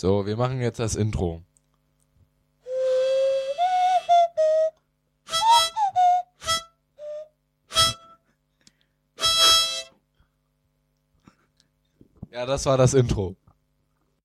So, wir machen jetzt das Intro. Ja, das war das Intro.